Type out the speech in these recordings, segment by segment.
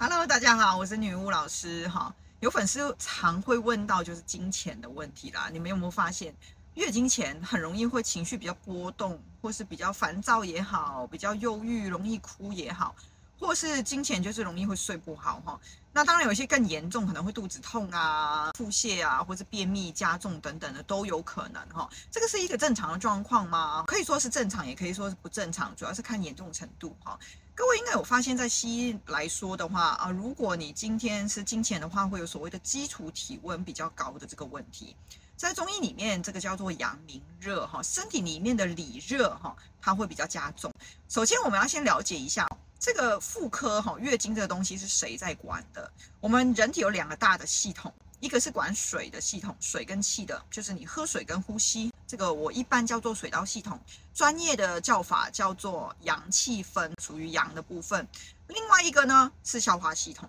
Hello，大家好，我是女巫老师哈。有粉丝常会问到就是金钱的问题啦，你们有没有发现月经前很容易会情绪比较波动，或是比较烦躁也好，比较忧郁，容易哭也好，或是金钱就是容易会睡不好哈。那当然有一些更严重，可能会肚子痛啊、腹泻啊，或是便秘加重等等的都有可能哈。这个是一个正常的状况吗？可以说是正常，也可以说是不正常，主要是看严重程度哈。各位应该有发现，在西医来说的话啊，如果你今天是经前的话，会有所谓的基础体温比较高的这个问题。在中医里面，这个叫做阳明热哈，身体里面的里热哈，它会比较加重。首先，我们要先了解一下这个妇科哈，月经这个东西是谁在管的？我们人体有两个大的系统。一个是管水的系统，水跟气的，就是你喝水跟呼吸，这个我一般叫做水道系统，专业的叫法叫做阳气分，属于阳的部分。另外一个呢是消化系统，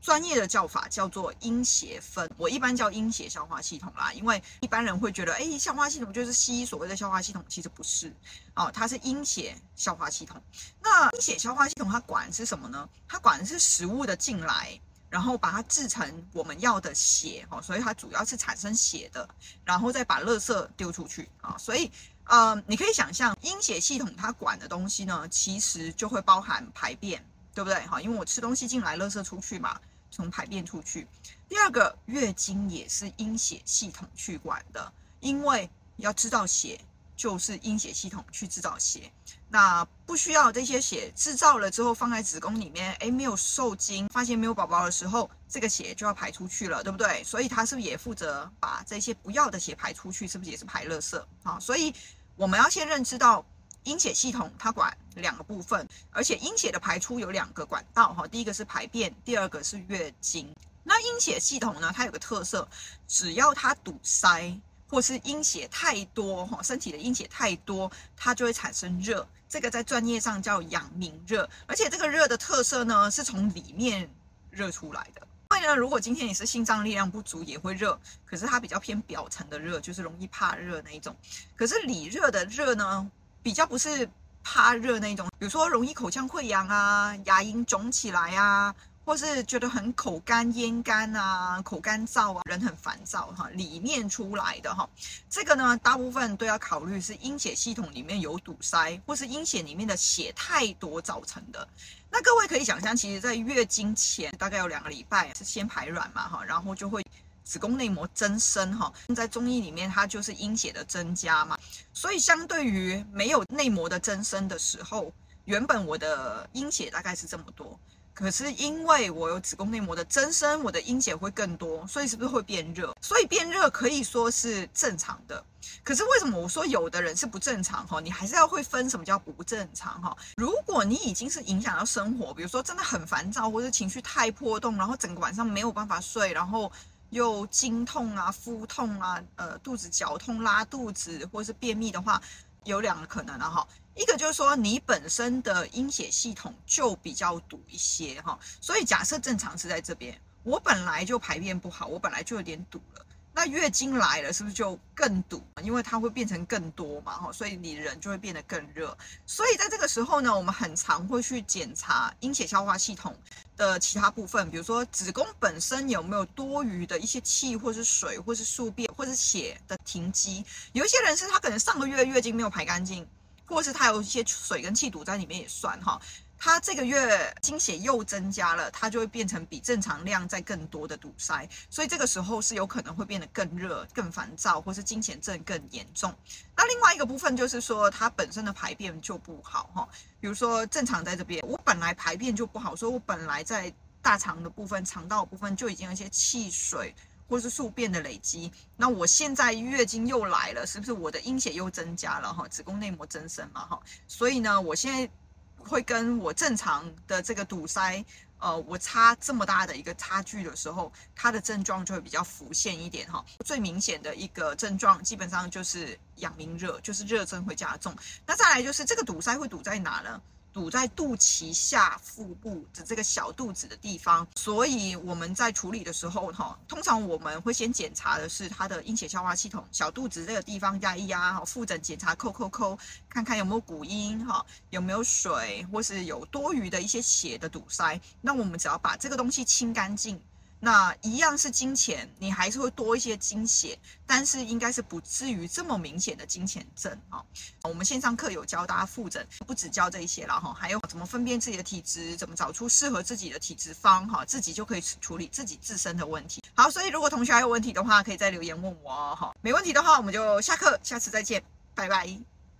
专业的叫法叫做阴血分，我一般叫阴血消化系统啦，因为一般人会觉得，哎，消化系统就是西医所谓的消化系统，其实不是哦，它是阴血消化系统。那阴血消化系统它管是什么呢？它管的是食物的进来。然后把它制成我们要的血，哈，所以它主要是产生血的，然后再把垃圾丢出去啊。所以，呃，你可以想象阴血系统它管的东西呢，其实就会包含排便，对不对？哈，因为我吃东西进来，垃圾出去嘛，从排便出去。第二个，月经也是阴血系统去管的，因为要知道血。就是阴血系统去制造血，那不需要这些血制造了之后放在子宫里面，诶，没有受精，发现没有宝宝的时候，这个血就要排出去了，对不对？所以它是不是也负责把这些不要的血排出去？是不是也是排垃圾啊？所以我们要先认知到阴血系统它管两个部分，而且阴血的排出有两个管道哈，第一个是排便，第二个是月经。那阴血系统呢，它有个特色，只要它堵塞。或是阴血太多哈，身体的阴血太多，它就会产生热。这个在专业上叫阳明热，而且这个热的特色呢，是从里面热出来的。因为呢，如果今天你是心脏力量不足，也会热，可是它比较偏表层的热，就是容易怕热那一种。可是里热的热呢，比较不是怕热那一种，比如说容易口腔溃疡啊，牙龈肿起来啊。或是觉得很口干咽干啊，口干燥啊，人很烦躁哈，里面出来的哈，这个呢，大部分都要考虑是阴血系统里面有堵塞，或是阴血里面的血太多造成的。那各位可以想象，其实在月经前大概有两个礼拜是先排卵嘛哈，然后就会子宫内膜增生哈，在中医里面它就是阴血的增加嘛，所以相对于没有内膜的增生的时候，原本我的阴血大概是这么多。可是因为我有子宫内膜的增生，我的阴血会更多，所以是不是会变热？所以变热可以说是正常的。可是为什么我说有的人是不正常？哈，你还是要会分什么叫不正常？哈，如果你已经是影响到生活，比如说真的很烦躁，或者情绪太波动，然后整个晚上没有办法睡，然后又经痛啊、腹痛啊、呃肚子绞痛、拉肚子，或是便秘的话，有两个可能啊，哈。一个就是说，你本身的阴血系统就比较堵一些哈，所以假设正常是在这边，我本来就排便不好，我本来就有点堵了，那月经来了是不是就更堵？因为它会变成更多嘛哈，所以你人就会变得更热。所以在这个时候呢，我们很常会去检查阴血消化系统的其他部分，比如说子宫本身有没有多余的一些气，或是水，或是宿便，或是血的停积。有一些人是他可能上个月月经没有排干净。或是它有一些水跟气堵在里面也算哈，它这个月经血又增加了，它就会变成比正常量再更多的堵塞，所以这个时候是有可能会变得更热、更烦躁，或是经前症更严重。那另外一个部分就是说，它本身的排便就不好哈，比如说正常在这边，我本来排便就不好，所以我本来在大肠的部分、肠道部分就已经有一些气水。或是宿便的累积，那我现在月经又来了，是不是我的阴血又增加了哈？子宫内膜增生嘛哈，所以呢，我现在会跟我正常的这个堵塞，呃，我差这么大的一个差距的时候，它的症状就会比较浮现一点哈。最明显的一个症状，基本上就是阳明热，就是热症会加重。那再来就是这个堵塞会堵在哪呢？堵在肚脐下腹部的这个小肚子的地方，所以我们在处理的时候，哈，通常我们会先检查的是它的阴血消化系统，小肚子这个地方压一压，哈，复诊检查，扣扣扣，看看有没有骨音，哈，有没有水，或是有多余的一些血的堵塞。那我们只要把这个东西清干净。那一样是金钱，你还是会多一些经血，但是应该是不至于这么明显的金钱症啊。我们线上课有教大家复诊，不只教这一些了哈，还有怎么分辨自己的体质，怎么找出适合自己的体质方哈，自己就可以处理自己自身的问题。好，所以如果同学还有问题的话，可以再留言问我哦。好，没问题的话，我们就下课，下次再见，拜拜。